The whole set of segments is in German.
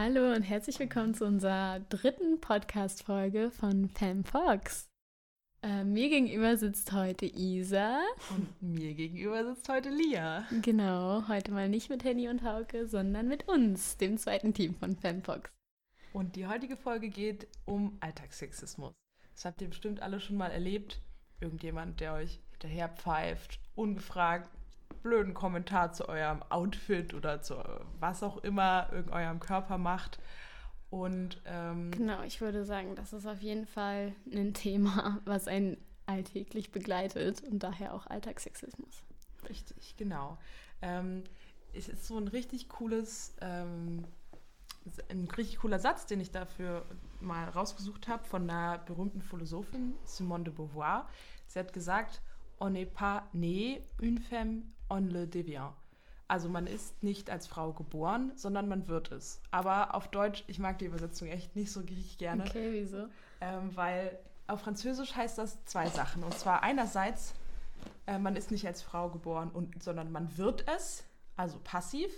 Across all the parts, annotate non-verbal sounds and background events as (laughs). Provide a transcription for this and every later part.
Hallo und herzlich willkommen zu unserer dritten Podcast-Folge von Pam Fox. Äh, mir gegenüber sitzt heute Isa. Und mir gegenüber sitzt heute Lia. Genau, heute mal nicht mit Henny und Hauke, sondern mit uns, dem zweiten Team von Pam Fox. Und die heutige Folge geht um Alltagssexismus. Das habt ihr bestimmt alle schon mal erlebt. Irgendjemand, der euch hinterher pfeift, ungefragt, blöden Kommentar zu eurem Outfit oder zu was auch immer eurem Körper macht. Und ähm, genau, ich würde sagen, das ist auf jeden Fall ein Thema, was einen alltäglich begleitet und daher auch Alltagssexismus. Richtig, genau. Ähm, es ist so ein richtig cooles, ähm, ein richtig cooler Satz, den ich dafür mal rausgesucht habe von einer berühmten Philosophin Simone de Beauvoir. Sie hat gesagt, on n'est pas né une femme, on le devient. Also man ist nicht als Frau geboren, sondern man wird es. Aber auf Deutsch, ich mag die Übersetzung echt nicht so richtig gerne. Okay, wieso? Ähm, weil auf Französisch heißt das zwei Sachen. Und zwar einerseits, äh, man ist nicht als Frau geboren, und, sondern man wird es, also passiv.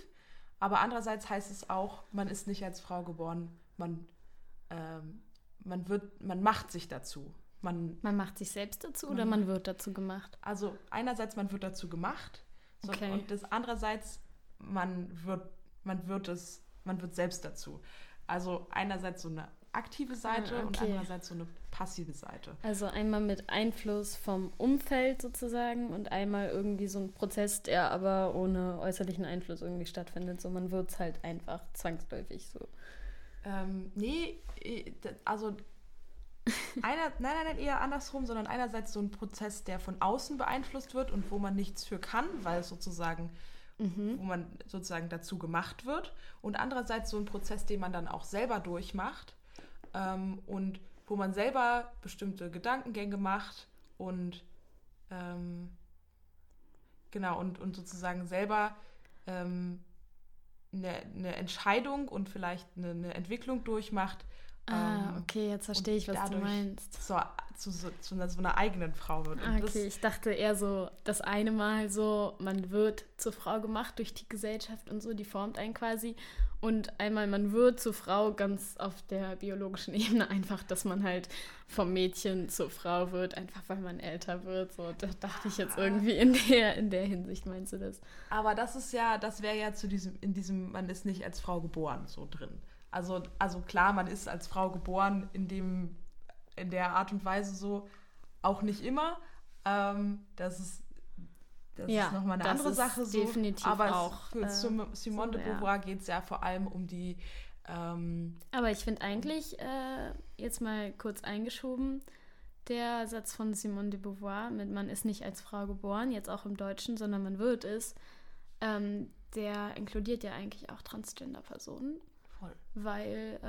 Aber andererseits heißt es auch, man ist nicht als Frau geboren, man, ähm, man wird, man macht sich dazu. Man, man macht sich selbst dazu man, oder man wird dazu gemacht? Also einerseits, man wird dazu gemacht so, okay. Und das andererseits, man wird, man wird es, man wird selbst dazu. Also einerseits so eine aktive Seite ah, okay. und andererseits so eine passive Seite. Also einmal mit Einfluss vom Umfeld sozusagen und einmal irgendwie so ein Prozess, der aber ohne äußerlichen Einfluss irgendwie stattfindet. So man wird es halt einfach zwangsläufig so. Ähm, nee, also (laughs) einer, nein, nein, nein, eher andersrum, sondern einerseits so ein Prozess, der von außen beeinflusst wird und wo man nichts für kann, weil es sozusagen, mhm. wo man sozusagen dazu gemacht wird. Und andererseits so ein Prozess, den man dann auch selber durchmacht ähm, und wo man selber bestimmte Gedankengänge macht und ähm, genau und, und sozusagen selber ähm, eine, eine Entscheidung und vielleicht eine, eine Entwicklung durchmacht, Ah, ähm, okay, jetzt verstehe ich, was du meinst. So, zu, zu, zu, so einer eigenen Frau wird. Ah, okay, ich dachte eher so, das eine Mal so, man wird zur Frau gemacht durch die Gesellschaft und so, die formt einen quasi. Und einmal, man wird zur Frau ganz auf der biologischen (laughs) Ebene einfach, dass man halt vom Mädchen zur Frau wird, einfach weil man älter wird. So, da dachte ich jetzt irgendwie in der, in der Hinsicht, meinst du das? Aber das ist ja, das wäre ja zu diesem, in diesem, man ist nicht als Frau geboren, so drin. Also, also klar, man ist als Frau geboren in, dem, in der Art und Weise so, auch nicht immer. Ähm, das ist, das ja, ist nochmal eine andere Sache so. Definitiv aber auch. Für äh, Simone de Beauvoir ja. geht es ja vor allem um die. Ähm, aber ich finde eigentlich, äh, jetzt mal kurz eingeschoben, der Satz von Simone de Beauvoir mit man ist nicht als Frau geboren, jetzt auch im Deutschen, sondern man wird es, ähm, der inkludiert ja eigentlich auch Transgender-Personen. Voll. Weil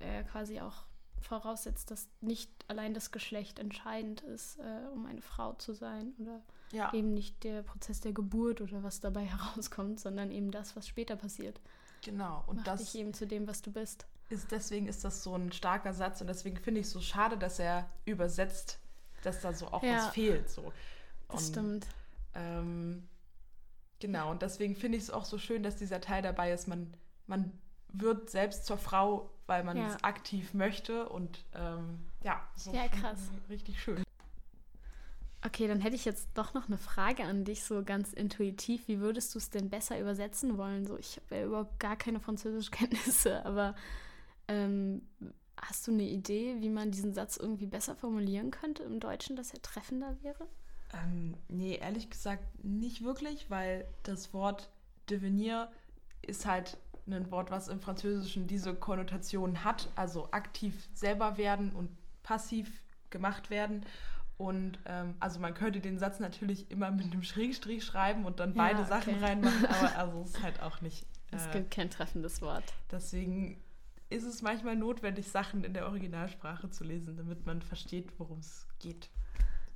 äh, er quasi auch voraussetzt, dass nicht allein das Geschlecht entscheidend ist, äh, um eine Frau zu sein oder ja. eben nicht der Prozess der Geburt oder was dabei (laughs) herauskommt, sondern eben das, was später passiert. Genau. Und Macht das dich eben zu dem, was du bist. Ist, deswegen ist das so ein starker Satz und deswegen finde ich es so schade, dass er übersetzt, dass da so auch ja. was fehlt. So. Das stimmt. Ähm, genau, und deswegen finde ich es auch so schön, dass dieser Teil dabei ist. Man, man wird selbst zur Frau, weil man ja. es aktiv möchte. Und ähm, ja, so ja, krass. richtig schön. Okay, dann hätte ich jetzt doch noch eine Frage an dich, so ganz intuitiv. Wie würdest du es denn besser übersetzen wollen? So, ich habe ja überhaupt gar keine Französischkenntnisse, (laughs) aber ähm, hast du eine Idee, wie man diesen Satz irgendwie besser formulieren könnte im Deutschen, dass er treffender wäre? Ähm, nee, ehrlich gesagt nicht wirklich, weil das Wort devenir ist halt ein Wort, was im Französischen diese Konnotation hat, also aktiv selber werden und passiv gemacht werden. Und ähm, also man könnte den Satz natürlich immer mit einem Schrägstrich schreiben und dann ja, beide okay. Sachen reinmachen, aber also es ist halt auch nicht. Äh, es gibt kein treffendes Wort. Deswegen ist es manchmal notwendig, Sachen in der Originalsprache zu lesen, damit man versteht, worum es geht.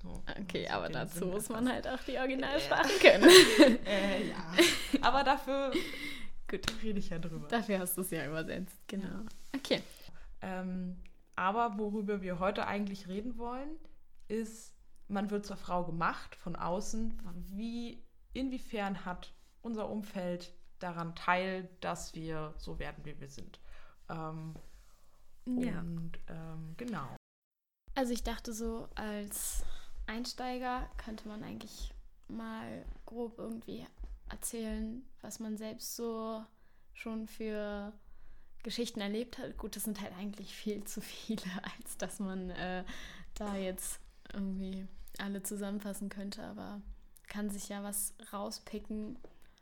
So, okay, aber dazu muss man halt auch die Originalsprache äh, können. (laughs) äh, ja. Aber dafür Gut. Rede ich ja drüber. Dafür hast du es ja übersetzt, genau. Okay. Ähm, aber worüber wir heute eigentlich reden wollen, ist, man wird zur Frau gemacht von außen. Wie, inwiefern hat unser Umfeld daran teil, dass wir so werden, wie wir sind? Ähm, Ja. Und ähm, genau. Also ich dachte so, als Einsteiger könnte man eigentlich mal grob irgendwie erzählen, was man selbst so schon für Geschichten erlebt hat. Gut, das sind halt eigentlich viel zu viele, (laughs) als dass man äh, da jetzt irgendwie alle zusammenfassen könnte, aber kann sich ja was rauspicken.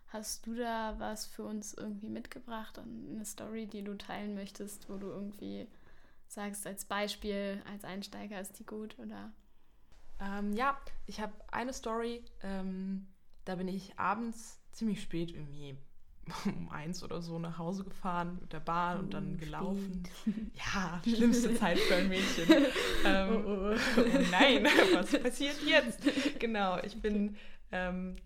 Hast du da was für uns irgendwie mitgebracht? Eine Story, die du teilen möchtest, wo du irgendwie sagst, als Beispiel, als Einsteiger ist die gut oder? Ähm, ja, ich habe eine Story, ähm, da bin ich abends ziemlich spät irgendwie um eins oder so nach Hause gefahren mit der Bahn und dann Oh, gelaufen. spät. (laughs) Ja, schlimmste Zeit für ein Mädchen. Ähm, Oh, oh. oh nein, (laughs) was passiert jetzt? Genau, ich bin ähm,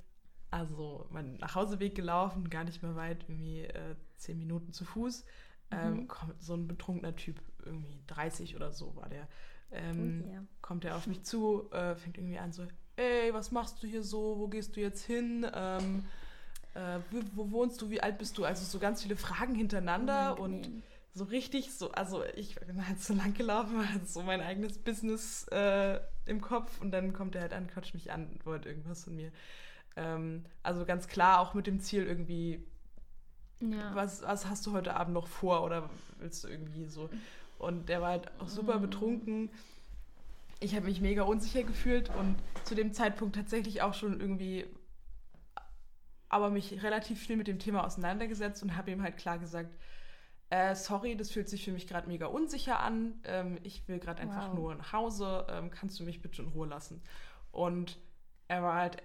also meinen Nachhauseweg gelaufen, gar nicht mehr weit, irgendwie äh, zehn Minuten zu Fuß. Ähm, Mhm. kommt so ein betrunkener Typ, irgendwie 30 oder so war der. Ähm, Oh yeah. Kommt er auf mich (laughs) zu, äh, fängt irgendwie an so, ey, was machst du hier so, wo gehst du jetzt hin? Ähm, äh, wo, wo wohnst du, wie alt bist du? Also so ganz viele Fragen hintereinander und Unangenehm. so richtig so, also ich (laughs) bin halt so lang gelaufen, hatte so mein eigenes Business äh, im Kopf und dann kommt er halt an, quatscht mich an, wollte irgendwas von mir. Ähm, also ganz klar auch mit dem Ziel irgendwie, ja. was, was hast du heute Abend noch vor oder willst du irgendwie so? Und der war halt auch super Mhm. betrunken. Ich habe mich mega unsicher gefühlt und zu dem Zeitpunkt tatsächlich auch schon irgendwie, aber mich relativ viel mit dem Thema auseinandergesetzt und habe ihm halt klar gesagt, äh, sorry, das fühlt sich für mich gerade mega unsicher an. Ähm, ich will gerade einfach Wow. nur nach Hause. Ähm, kannst du mich bitte in Ruhe lassen? Und er war halt,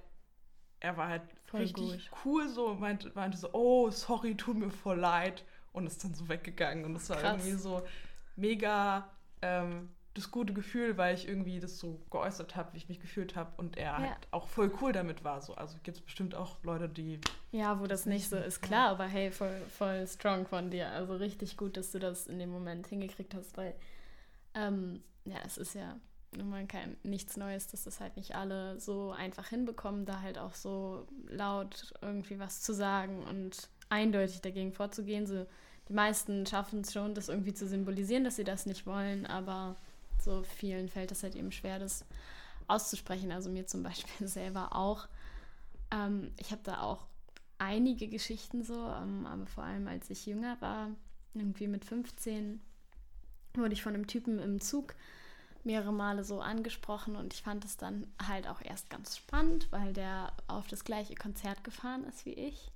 er war halt Voll richtig gut. cool so und meinte, meinte so, oh, sorry, tut mir voll leid. Und ist dann so weggegangen. Und das war irgendwie so mega ähm, das gute Gefühl, weil ich irgendwie das so geäußert habe, wie ich mich gefühlt habe. Und er Ja. halt auch voll cool damit war. So. Also gibt es bestimmt auch Leute, die Ja, wo das nicht so ist, klar, aber hey, voll, voll strong von dir. Also richtig gut, dass du das in dem Moment hingekriegt hast, weil ähm, ja, es ist ja nun mal kein, nichts Neues, dass das halt nicht alle so einfach hinbekommen, da halt auch so laut irgendwie was zu sagen und eindeutig dagegen vorzugehen. So, die meisten schaffen es schon, das irgendwie zu symbolisieren, dass sie das nicht wollen, aber so vielen fällt es halt eben schwer, das auszusprechen. Also mir zum Beispiel (laughs) selber auch. Ähm, ich habe da auch einige Geschichten so, ähm, aber vor allem als ich jünger war, irgendwie mit 15, wurde ich von einem Typen im Zug mehrere Male so angesprochen und ich fand es dann halt auch erst ganz spannend, weil der auf das gleiche Konzert gefahren ist wie ich.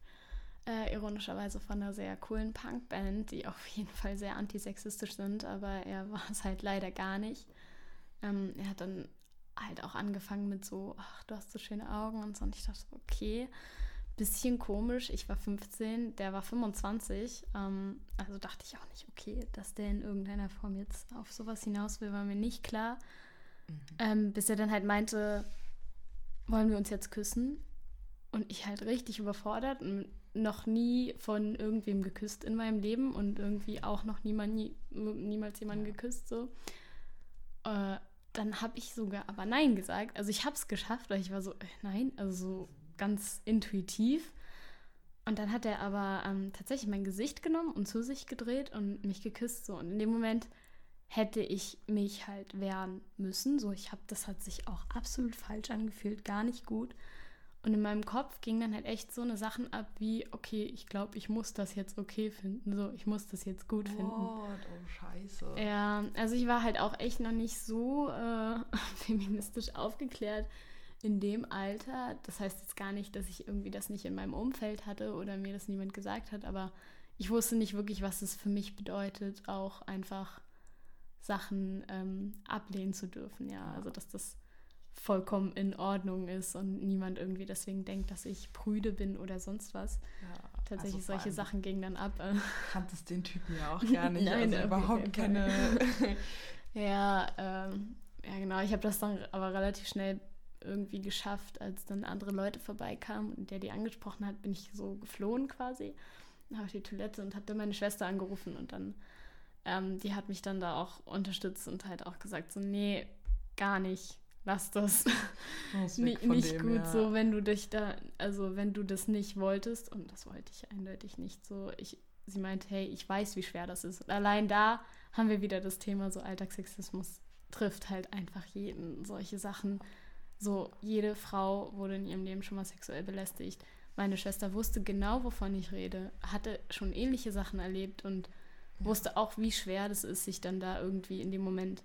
Äh, ironischerweise von einer sehr coolen Punkband, die auf jeden Fall sehr antisexistisch sind, aber er war es halt leider gar nicht. Ähm, er hat dann halt auch angefangen mit so, ach, du hast so schöne Augen und so. Und ich dachte, okay, bisschen komisch. Ich war 15, der war 25. Ähm, also dachte ich auch nicht, okay, dass der in irgendeiner Form jetzt auf sowas hinaus will, war mir nicht klar. Ähm, bis er dann halt meinte, wollen wir uns jetzt küssen? Und ich halt richtig überfordert und noch nie von irgendwem geküsst in meinem Leben und irgendwie auch noch niemand, nie, niemals jemanden Ja. geküsst so. Äh, dann habe ich sogar aber Nein gesagt. Also ich habe es geschafft, weil ich war so, äh, nein, also so ganz intuitiv. Und dann hat er aber ähm, tatsächlich mein Gesicht genommen und zu sich gedreht und mich geküsst. So. Und in dem Moment hätte ich mich halt wehren müssen. So, ich habe, das hat sich auch absolut falsch angefühlt, gar nicht gut. Und in meinem Kopf ging dann halt echt so eine Sachen ab wie, okay, ich glaube, ich muss das jetzt okay finden. So, ich muss das jetzt gut finden. What? Oh, scheiße. Ja, also ich war halt auch echt noch nicht so äh, (laughs) feministisch aufgeklärt in dem Alter. Das heißt jetzt gar nicht, dass ich irgendwie das nicht in meinem Umfeld hatte oder mir das niemand gesagt hat, aber ich wusste nicht wirklich, was es für mich bedeutet, auch einfach Sachen ähm, ablehnen zu dürfen. Ja, also dass das vollkommen in Ordnung ist und niemand irgendwie deswegen denkt, dass ich prüde bin oder sonst was. Ja, Tatsächlich also solche Sachen gingen dann ab. (laughs) kanntest den Typen ja auch (laughs) gar nicht. Nein, also überhaupt jeden keine. (laughs) Ja, ähm, ja genau. Ich habe das dann aber relativ schnell irgendwie geschafft, als dann andere Leute vorbeikamen und der die angesprochen hat, bin ich so geflohen quasi auf die Toilette und habe dann meine Schwester angerufen und dann, ähm, die hat mich dann da auch unterstützt und halt auch gesagt, so, nee, gar nicht, lass das. (laughs) Raus weg Ni- von nicht dem, gut ja. so, wenn du dich da, also wenn du das nicht wolltest, und das wollte ich eindeutig nicht so, ich sie meinte, hey, ich weiß, wie schwer das ist. Und allein da haben wir wieder das Thema, so Alltagssexismus trifft halt einfach jeden. Solche Sachen. So, jede Frau wurde in ihrem Leben schon mal sexuell belästigt. Meine Schwester wusste genau, wovon ich rede, hatte schon ähnliche Sachen erlebt und wusste auch, wie schwer das ist, sich dann da irgendwie in dem Moment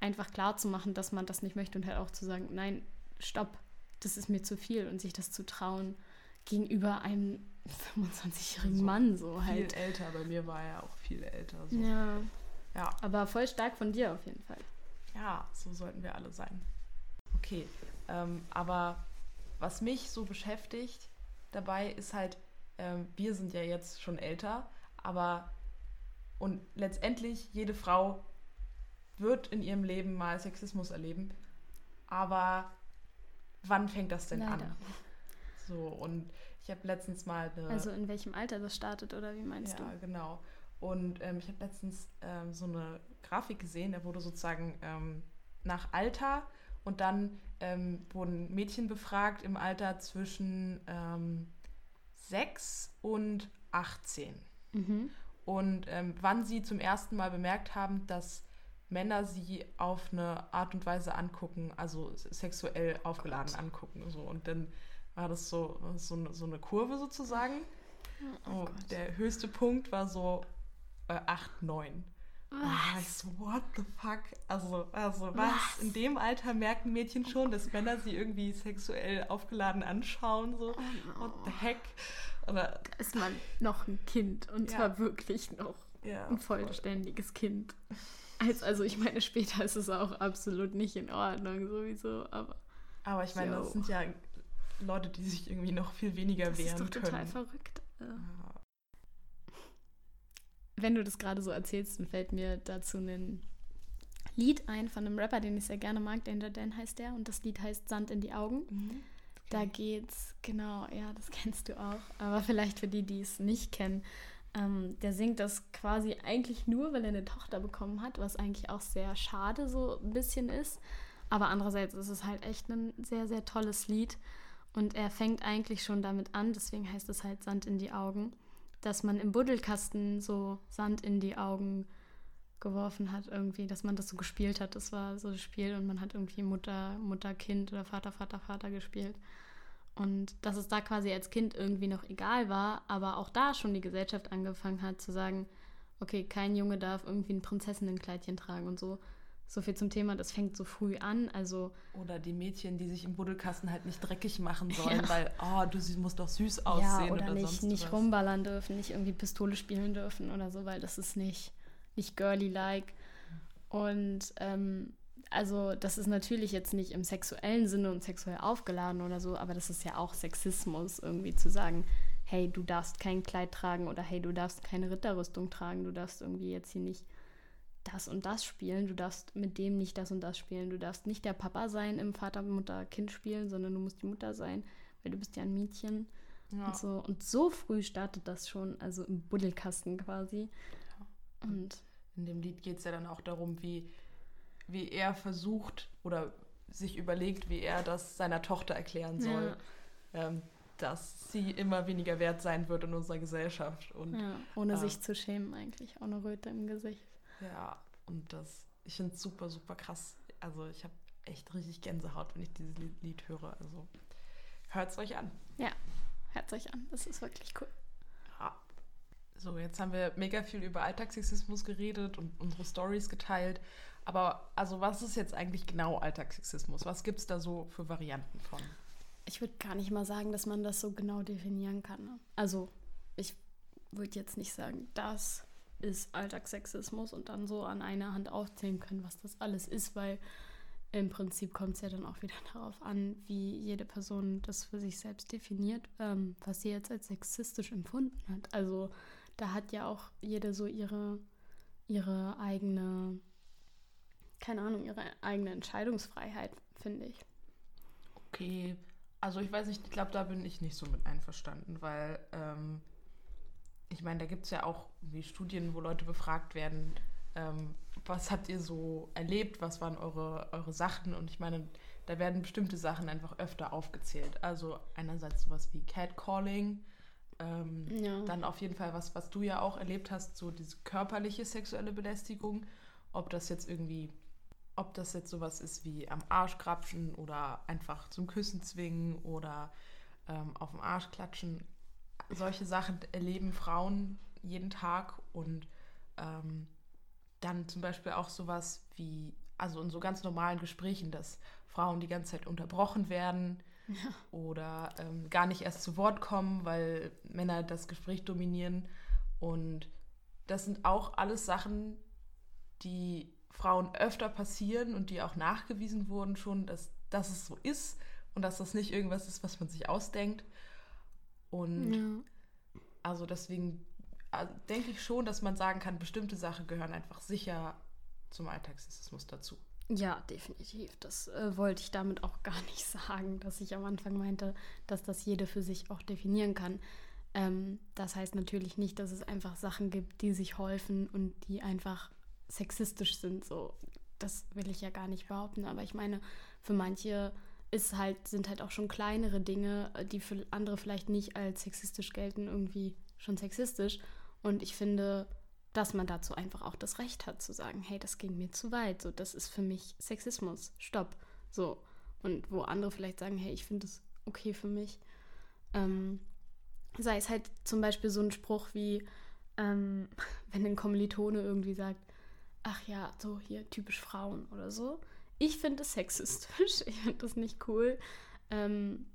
einfach klar zu machen, dass man das nicht möchte und halt auch zu sagen, nein, stopp, das ist mir zu viel und sich das zu trauen gegenüber einem (laughs) 25-jährigen also Mann so halt. Viel älter, bei mir war er auch viel älter. So. Ja. Ja. Aber voll stark von dir auf jeden Fall. Ja, so sollten wir alle sein. Okay, ähm, aber was mich so beschäftigt dabei ist halt, ähm, wir sind ja jetzt schon älter, aber und letztendlich jede Frau wird in ihrem Leben mal Sexismus erleben. Aber wann fängt das denn Leider. an? So, und ich habe letztens mal eine. Also in welchem Alter das startet oder wie meinst ja, du? Ja, genau. Und ähm, ich habe letztens ähm, so eine Grafik gesehen, da wurde sozusagen ähm, nach Alter und dann ähm, wurden Mädchen befragt im Alter zwischen ähm, 6 und 18. Mhm. Und ähm, wann sie zum ersten Mal bemerkt haben, dass Männer sie auf eine Art und Weise angucken, also sexuell aufgeladen oh angucken. So. Und dann war das so, so, so eine Kurve sozusagen. Oh, und der höchste Punkt war so äh, 8, 9. Was? ich so, what the fuck? Also, also was? was? In dem Alter merken Mädchen schon, dass Männer sie irgendwie sexuell aufgeladen anschauen. So, oh no. what the heck? Oder, da ist man noch ein Kind und ja. zwar wirklich noch ja, ein vollständiges voll. Kind. Also, also ich meine, später ist es auch absolut nicht in Ordnung sowieso, aber. Aber ich meine, das sind ja Leute, die sich irgendwie noch viel weniger das wehren ist doch total verrückt. Ja wenn du das gerade so erzählst, dann fällt mir dazu ein Lied ein von einem Rapper, den ich sehr gerne mag, Danger Dan heißt der, und das Lied heißt Sand in die Augen. Mhm. Okay. Da geht's, genau, ja, das kennst du auch, aber vielleicht für die, die es nicht kennen, ähm, der singt das quasi eigentlich nur, weil er eine Tochter bekommen hat, was eigentlich auch sehr schade so ein bisschen ist. Aber andererseits ist es halt echt ein sehr, sehr tolles Lied. Und er fängt eigentlich schon damit an, deswegen heißt es halt Sand in die Augen dass man im Buddelkasten so Sand in die Augen geworfen hat, irgendwie, dass man das so gespielt hat. Das war so das Spiel und man hat irgendwie Mutter, Mutter, Kind oder Vater, Vater, Vater gespielt. Und dass es da quasi als Kind irgendwie noch egal war, aber auch da schon die Gesellschaft angefangen hat zu sagen, okay, kein Junge darf irgendwie ein Prinzessinnenkleidchen tragen und so. So viel zum Thema, das fängt so früh an. Also oder die Mädchen, die sich im Buddelkasten halt nicht dreckig machen (laughs) sollen, ja. weil, oh, du musst doch süß aussehen ja, oder, oder nicht, sonst nicht was. rumballern dürfen, nicht irgendwie Pistole spielen dürfen oder so, weil das ist nicht, nicht girly-like. Und ähm, also das ist natürlich jetzt nicht im sexuellen Sinne und sexuell aufgeladen oder so, aber das ist ja auch Sexismus, irgendwie zu sagen, hey, du darfst kein Kleid tragen oder hey, du darfst keine Ritterrüstung tragen, du darfst irgendwie jetzt hier nicht das und das spielen, du darfst mit dem nicht das und das spielen, du darfst nicht der Papa sein im Vater, Mutter, Kind spielen, sondern du musst die Mutter sein, weil du bist ja ein Mädchen. Ja. Und, so. und so früh startet das schon, also im Buddelkasten quasi. Ja. Und in dem Lied geht es ja dann auch darum, wie, wie er versucht oder sich überlegt, wie er das seiner Tochter erklären soll. Ja. Ähm, dass sie immer weniger wert sein wird in unserer Gesellschaft. Und, ja, ohne äh, sich zu schämen eigentlich, ohne Röte im Gesicht. Ja, und das, ich finde es super, super krass. Also ich habe echt richtig Gänsehaut, wenn ich dieses Lied höre. Also hört es euch an. Ja, hört es euch an. Das ist wirklich cool. Ja. So, jetzt haben wir mega viel über Alltagssexismus geredet und unsere Stories geteilt. Aber also was ist jetzt eigentlich genau Alltagssexismus? Was gibt es da so für Varianten von? Ich würde gar nicht mal sagen, dass man das so genau definieren kann. Ne? Also ich würde jetzt nicht sagen, dass ist Alltagssexismus und dann so an einer Hand aufzählen können, was das alles ist, weil im Prinzip kommt es ja dann auch wieder (laughs) darauf an, wie jede Person das für sich selbst definiert, ähm, was sie jetzt als sexistisch empfunden hat. Also da hat ja auch jede so ihre, ihre eigene, keine Ahnung, ihre eigene Entscheidungsfreiheit, finde ich. Okay, also ich weiß nicht, ich glaube, da bin ich nicht so mit einverstanden, weil ähm, ich meine, da gibt es ja auch wie Studien, wo Leute befragt werden, ähm, was habt ihr so erlebt, was waren eure, eure Sachen und ich meine, da werden bestimmte Sachen einfach öfter aufgezählt. Also einerseits sowas wie Catcalling, ähm, ja. dann auf jeden Fall was, was du ja auch erlebt hast, so diese körperliche sexuelle Belästigung. Ob das jetzt irgendwie, ob das jetzt sowas ist wie am Arsch krapschen oder einfach zum Küssen zwingen oder ähm, auf den Arsch klatschen. Solche Sachen erleben Frauen jeden Tag und ähm, dann zum Beispiel auch sowas wie, also in so ganz normalen Gesprächen, dass Frauen die ganze Zeit unterbrochen werden ja. oder ähm, gar nicht erst zu Wort kommen, weil Männer das Gespräch dominieren. Und das sind auch alles Sachen, die Frauen öfter passieren und die auch nachgewiesen wurden schon, dass, dass es so ist und dass das nicht irgendwas ist, was man sich ausdenkt. Und ja. also deswegen also denke ich schon, dass man sagen kann, bestimmte Sachen gehören einfach sicher zum Alltagssexismus dazu. Ja, definitiv. Das äh, wollte ich damit auch gar nicht (laughs) sagen, dass ich am Anfang meinte, dass das jeder für sich auch definieren kann. Ähm, das heißt natürlich nicht, dass es einfach Sachen gibt, die sich häufen und die einfach sexistisch sind. So, das will ich ja gar nicht behaupten. Aber ich meine, für manche ist halt, sind halt auch schon kleinere Dinge, die für andere vielleicht nicht als sexistisch gelten, irgendwie schon sexistisch. Und ich finde, dass man dazu einfach auch das Recht hat zu sagen, hey, das ging mir zu weit, so das ist für mich Sexismus, stopp, so und wo andere vielleicht sagen, hey, ich finde es okay für mich, ähm, sei es halt zum Beispiel so ein Spruch wie, ähm, (laughs) wenn ein Kommilitone irgendwie sagt, ach ja, so hier typisch Frauen oder so, ich finde es sexistisch, (laughs) ich finde das nicht cool. Ähm,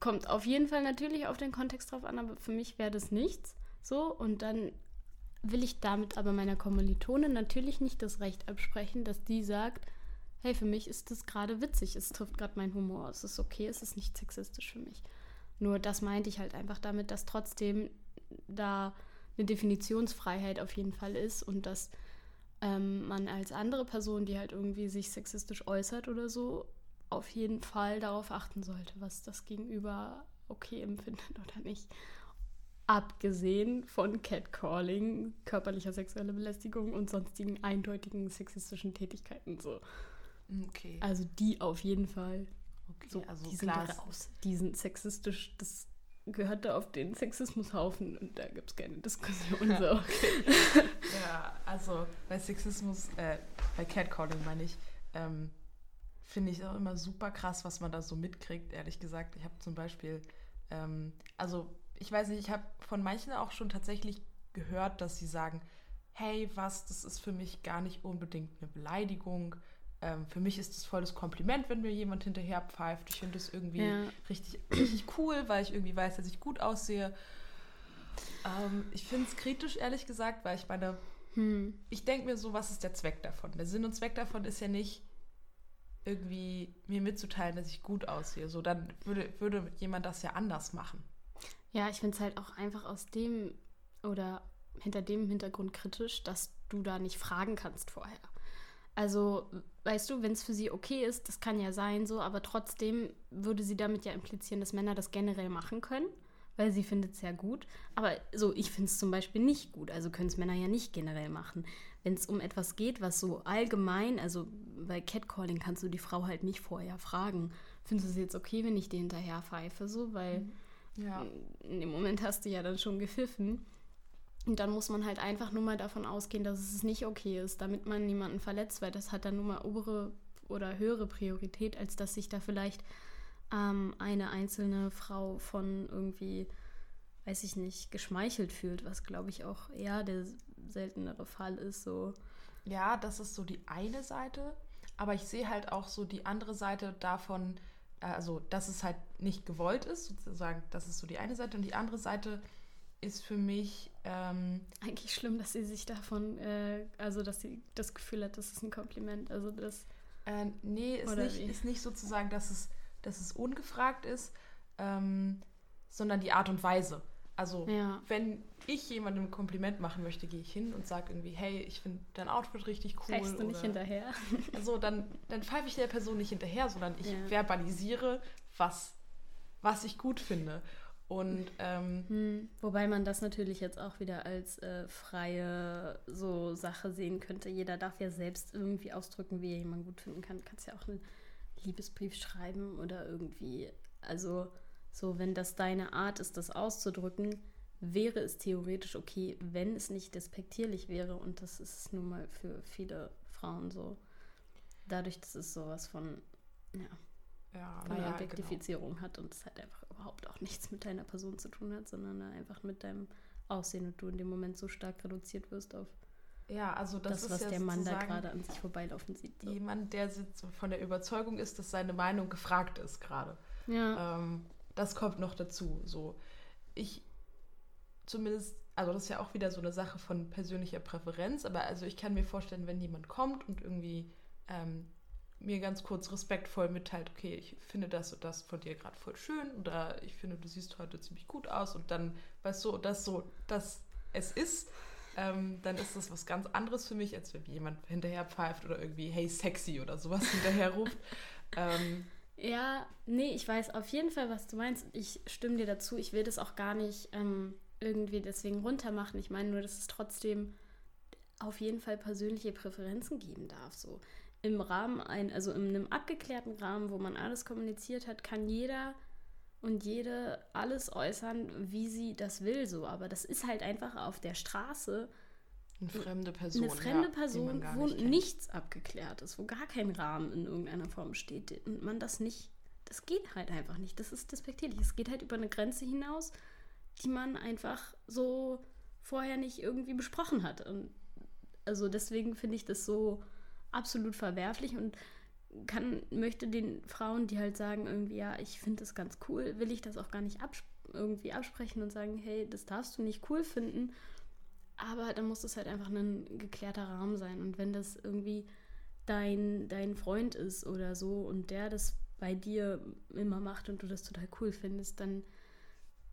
kommt auf jeden Fall natürlich auf den Kontext drauf an, aber für mich wäre das nichts. So, und dann will ich damit aber meiner Kommilitone natürlich nicht das Recht absprechen, dass die sagt, hey, für mich ist das gerade witzig, es trifft gerade meinen Humor, es ist okay, es ist nicht sexistisch für mich. Nur das meinte ich halt einfach damit, dass trotzdem da eine Definitionsfreiheit auf jeden Fall ist und dass ähm, man als andere Person, die halt irgendwie sich sexistisch äußert oder so, auf jeden Fall darauf achten sollte, was das Gegenüber okay empfindet oder nicht abgesehen von Catcalling, körperlicher sexueller Belästigung und sonstigen eindeutigen sexistischen Tätigkeiten so. Okay. Also die auf jeden Fall. Okay, so, also die sind raus. Die sind sexistisch, das gehört da auf den Sexismushaufen und da gibt es keine Diskussion. So. okay. (laughs) ja, also bei Sexismus, äh, bei Catcalling meine ich, ähm, finde ich auch immer super krass, was man da so mitkriegt, ehrlich gesagt. Ich habe zum Beispiel, ähm, also ich weiß nicht, ich habe von manchen auch schon tatsächlich gehört, dass sie sagen, hey, was, das ist für mich gar nicht unbedingt eine Beleidigung. Ähm, für mich ist das volles Kompliment, wenn mir jemand hinterher pfeift. Ich finde das irgendwie ja. richtig, richtig cool, weil ich irgendwie weiß, dass ich gut aussehe. Ähm, ich finde es kritisch, ehrlich gesagt, weil ich meine, hm. ich denke mir so, was ist der Zweck davon? Der Sinn und Zweck davon ist ja nicht, irgendwie mir mitzuteilen, dass ich gut aussehe. So, dann würde, würde jemand das ja anders machen. Ja, ich finde es halt auch einfach aus dem oder hinter dem Hintergrund kritisch, dass du da nicht fragen kannst vorher. Also, weißt du, wenn es für sie okay ist, das kann ja sein so, aber trotzdem würde sie damit ja implizieren, dass Männer das generell machen können, weil sie findet es ja gut. Aber so, ich finde es zum Beispiel nicht gut, also können es Männer ja nicht generell machen. Wenn es um etwas geht, was so allgemein, also bei Catcalling kannst du die Frau halt nicht vorher fragen, findest du es jetzt okay, wenn ich dir hinterher pfeife, so, weil. Mhm ja. In dem Moment hast du ja dann schon gepfiffen. Und dann muss man halt einfach nur mal davon ausgehen, dass es nicht okay ist, damit man niemanden verletzt, weil das hat dann nur mal obere oder höhere Priorität, als dass sich da vielleicht ähm, eine einzelne Frau von irgendwie, weiß ich nicht, geschmeichelt fühlt, was glaube ich auch eher der seltenere Fall ist. So. Ja, das ist so die eine Seite, aber ich sehe halt auch so die andere Seite davon, also dass es halt nicht gewollt ist, sozusagen, das ist so die eine Seite. Und die andere Seite ist für mich. Ähm, Eigentlich schlimm, dass sie sich davon, äh, also dass sie das Gefühl hat, das ist ein Kompliment. Also das. Äh, nee, ist nicht, ist nicht sozusagen, dass es, dass es ungefragt ist, ähm, sondern die Art und Weise. Also, ja. wenn ich jemandem ein Kompliment machen möchte, gehe ich hin und sage irgendwie, hey, ich finde dein Outfit richtig cool. Pfeifst du nicht hinterher? (laughs) Also, dann, dann pfeife ich der Person nicht hinterher, sondern ich ja. verbalisiere, was, was ich gut finde. Und ähm, hm, wobei man das natürlich jetzt auch wieder als äh, freie so Sache sehen könnte. Jeder darf ja selbst irgendwie ausdrücken, wie er jemanden gut finden kann. Du kannst ja auch einen Liebesbrief schreiben oder irgendwie. Also so, wenn das deine Art ist, das auszudrücken, wäre es theoretisch okay, wenn es nicht despektierlich wäre. Und das ist nun mal für viele Frauen so. Dadurch, dass es sowas von, ja, Ja, von naja, Objektifizierung genau. hat und es halt einfach überhaupt auch nichts mit deiner Person zu tun hat, sondern einfach mit deinem Aussehen und du in dem Moment so stark reduziert wirst auf Ja, also das, das, ist was ja der Mann da gerade an sich vorbeilaufen sieht. So. Jemand, der von der Überzeugung ist, dass seine Meinung gefragt ist gerade. Ja, Ähm, das kommt noch dazu. So, ich zumindest, also das ist ja auch wieder so eine Sache von persönlicher Präferenz, aber also ich kann mir vorstellen, wenn jemand kommt und irgendwie ähm, mir ganz kurz respektvoll mitteilt, okay, ich finde das und das von dir gerade voll schön oder ich finde, du siehst heute ziemlich gut aus und dann, weißt du, das so, dass es ist, ähm, dann ist das was ganz anderes für mich, als wenn jemand hinterher pfeift oder irgendwie hey sexy oder sowas hinterher ruft. (laughs) Ähm, Ja, nee, ich weiß auf jeden Fall, was du meinst. Ich stimme dir dazu. Ich will das auch gar nicht ähm, irgendwie deswegen runtermachen. Ich meine nur, dass es trotzdem auf jeden Fall persönliche Präferenzen geben darf. So im Rahmen ein, also in einem abgeklärten Rahmen, wo man alles kommuniziert hat, kann jeder und jede alles äußern, wie sie das will. So, aber das ist halt einfach auf der Straße eine fremde Person. eine fremde Person, wo kennt. nichts abgeklärt ist, wo gar kein Rahmen in irgendeiner Form steht und man das nicht, das geht halt einfach nicht. Das ist despektierlich. Es geht halt über eine Grenze hinaus, die man einfach so vorher nicht irgendwie besprochen hat. Und also deswegen finde ich das so absolut verwerflich und kann, möchte den Frauen, die halt sagen, irgendwie, ja, ich finde das ganz cool, will ich das auch gar nicht abs irgendwie absprechen und sagen, hey, das darfst du nicht cool finden. Aber dann muss es halt einfach ein geklärter Rahmen sein. Und wenn das irgendwie dein, dein Freund ist oder so und der das bei dir immer macht und du das total cool findest, dann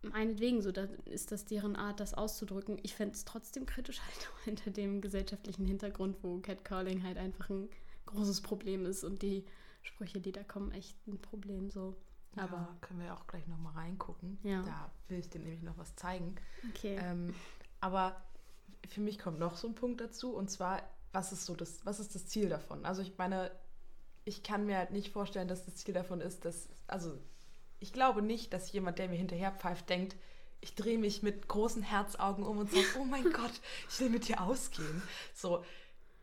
meinetwegen so, dann ist das deren Art, das auszudrücken. Ich fände es trotzdem kritisch (laughs) halt auch hinter dem gesellschaftlichen Hintergrund, wo Catcalling halt einfach ein großes Problem ist und die Sprüche, die da kommen, echt ein Problem so. Aber ja, können wir auch gleich nochmal reingucken. Ja. Da will ich dir nämlich noch was zeigen. okay. Ähm, aber für mich kommt noch so ein Punkt dazu und zwar, was ist so das, was ist das Ziel davon? Also ich meine, ich kann mir halt nicht vorstellen, dass das Ziel davon ist, dass, also ich glaube nicht, dass jemand, der mir hinterher pfeift, denkt, ich drehe mich mit großen Herzaugen um und sage, oh mein (laughs) Gott, ich will mit dir ausgehen. So,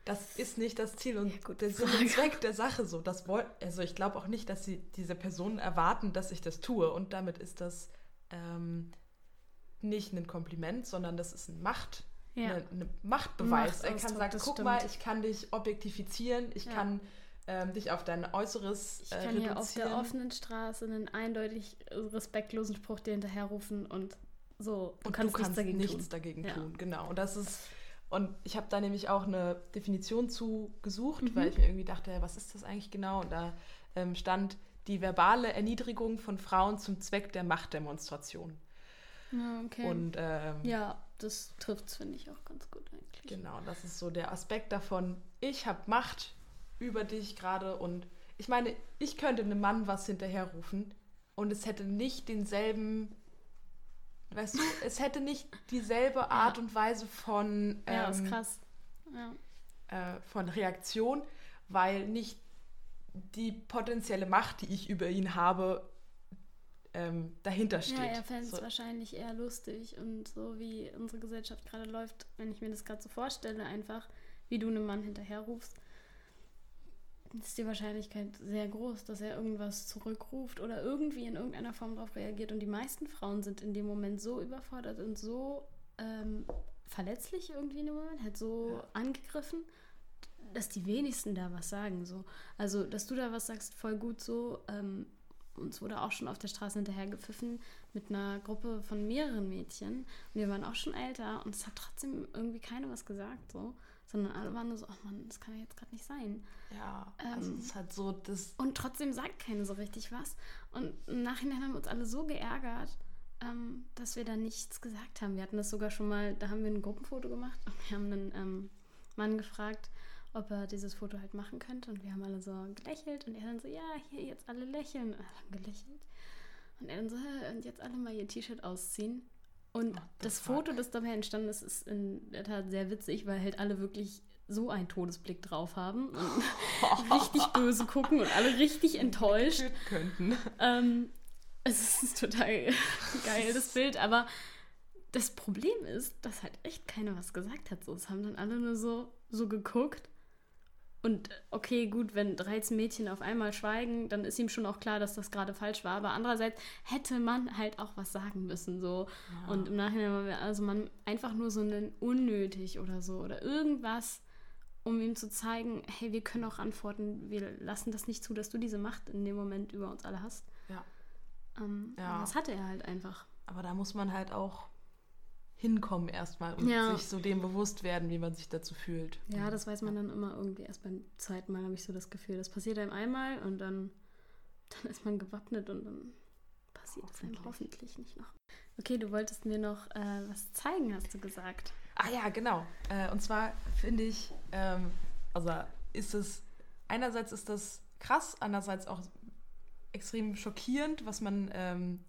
das ist nicht das Ziel und Ja, der. Zweck der Sache. So, das woll also ich glaube auch nicht, dass sie diese Personen erwarten, dass ich das tue und damit ist das ähm, nicht ein Kompliment, sondern das ist ein Macht, ja. eine, eine Machtbeweis. er kann sagen, guck stimmt. mal, ich kann dich objektifizieren, ich Ja. kann ähm, dich auf dein Äußeres Ich äh, kann hier auf der offenen Straße einen eindeutig respektlosen Spruch dir hinterherrufen und so. Du und kannst, du kannst nichts dagegen nichts tun. dagegen Ja. tun. Genau. Und das ist und ich habe da nämlich auch eine Definition zu gesucht, Mhm. weil ich mir irgendwie dachte, ja, was ist das eigentlich genau? Und da ähm, stand die verbale Erniedrigung von Frauen zum Zweck der Machtdemonstration. Ja, okay. Und ähm, ja, das trifft es, finde ich, auch ganz gut eigentlich. Genau, das ist so der Aspekt davon, ich habe Macht über dich gerade und ich meine, ich könnte einem Mann was hinterherrufen und es hätte nicht denselben, weißt du, es hätte nicht dieselbe Art und Weise von, Ja, ist ähm, krass. Ja. äh, von Reaktion, weil nicht die potenzielle Macht, die ich über ihn habe, ähm, dahinter steht. Ja, er fände es So. wahrscheinlich eher lustig und so wie unsere Gesellschaft gerade läuft, wenn ich mir das gerade so vorstelle, einfach wie du einem Mann hinterherrufst, ist die Wahrscheinlichkeit sehr groß, dass er irgendwas zurückruft oder irgendwie in irgendeiner Form darauf reagiert. Und die meisten Frauen sind in dem Moment so überfordert und so ähm, verletzlich irgendwie in dem Moment, halt so Ja. angegriffen, dass die wenigsten da was sagen. So. Also, dass du da was sagst, voll gut so. Ähm, uns wurde auch schon auf der Straße hinterher gepfiffen mit einer Gruppe von mehreren Mädchen. Und wir waren auch schon älter und es hat trotzdem irgendwie keiner was gesagt, so. Sondern alle waren nur so, ach Mann, das kann ja jetzt gerade nicht sein. Ja, also Ähm, es ist halt so, das Und trotzdem sagt keine so richtig was. Und im Nachhinein haben wir uns alle so geärgert, ähm, dass wir da nichts gesagt haben. Wir hatten das sogar schon mal, da haben wir ein Gruppenfoto gemacht und wir haben einen ähm, Mann gefragt, ob er dieses Foto halt machen könnte. Und wir haben alle so gelächelt und er dann so, ja, hier jetzt alle lächeln. Und alle haben gelächelt. Und er dann so, "Hä, und jetzt alle mal ihr T-Shirt ausziehen. Und What das? Foto, das dabei entstanden ist, ist in der Tat sehr witzig, weil halt alle wirklich so einen Todesblick drauf haben und (laughs) richtig böse gucken und alle richtig enttäuscht. könnten. Ähm, es ist total (laughs) geil, das Bild, aber das Problem ist, dass halt echt keiner was gesagt hat. So, es haben dann alle nur so, so geguckt. Und okay, gut, wenn 13 Mädchen auf einmal schweigen, dann ist ihm schon auch klar, dass das gerade falsch war. Aber andererseits hätte man halt auch was sagen müssen. So. Ja. Und im Nachhinein, also man einfach nur so einen unnötig oder so oder irgendwas, um ihm zu zeigen, hey, wir können auch antworten, wir lassen das nicht zu, dass du diese Macht in dem Moment über uns alle hast. Ja. Ähm, ja. Das hatte er halt einfach. Aber da muss man halt auch hinkommen erstmal und ja. sich so dem bewusst werden, wie man sich dazu fühlt. Ja, das weiß man dann immer irgendwie erst beim zweiten Mal, habe ich so das Gefühl. Das passiert einem einmal und dann, (laughs) dann ist man gewappnet und dann passiert es einem hoffentlich nicht noch. Okay, du wolltest mir noch äh, was zeigen, hast du gesagt. Ah ja, genau. Äh, und zwar finde ich, ähm, also ist es, einerseits ist das krass, andererseits auch extrem schockierend, was man ähm,